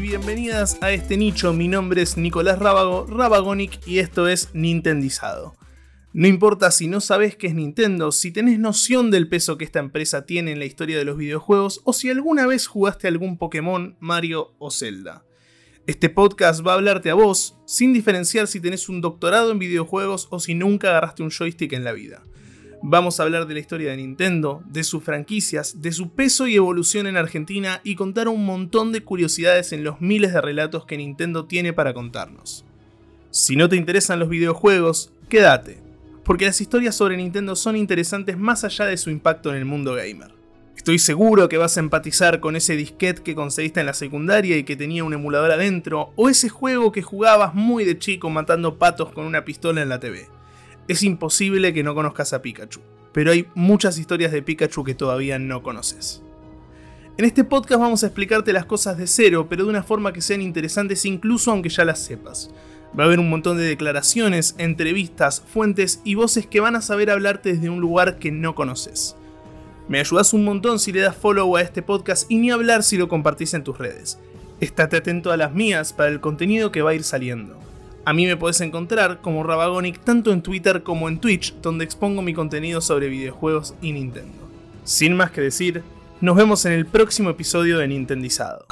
bienvenidas a este nicho. Mi nombre es Nicolás Rábago, Rabagonic, y esto es Nintendizado. No importa si no sabes qué es Nintendo, si tenés noción del peso que esta empresa tiene en la historia de los videojuegos, o si alguna vez jugaste algún Pokémon, Mario o Zelda. Este podcast va a hablarte a vos, sin diferenciar si tenés un doctorado en videojuegos o si nunca agarraste un joystick en la vida. Vamos a hablar de la historia de Nintendo, de sus franquicias, de su peso y evolución en Argentina y contar un montón de curiosidades en los miles de relatos que Nintendo tiene para contarnos. Si no te interesan los videojuegos, quédate, porque las historias sobre Nintendo son interesantes más allá de su impacto en el mundo gamer. Estoy seguro que vas a empatizar con ese disquete que conseguiste en la secundaria y que tenía un emulador adentro, o ese juego que jugabas muy de chico matando patos con una pistola en la TV es imposible que no conozcas a Pikachu, pero hay muchas historias de Pikachu que todavía no conoces. En este podcast vamos a explicarte las cosas de cero, pero de una forma que sean interesantes incluso aunque ya las sepas. Va a haber un montón de declaraciones, entrevistas, fuentes y voces que van a saber hablarte desde un lugar que no conoces. Me ayudas un montón si le das follow a este podcast y ni hablar si lo compartís en tus redes. Estate atento a las mías para el contenido que va a ir saliendo. A mí me puedes encontrar como Rabagonic tanto en Twitter como en Twitch, donde expongo mi contenido sobre videojuegos y Nintendo. Sin más que decir, nos vemos en el próximo episodio de Nintendizado.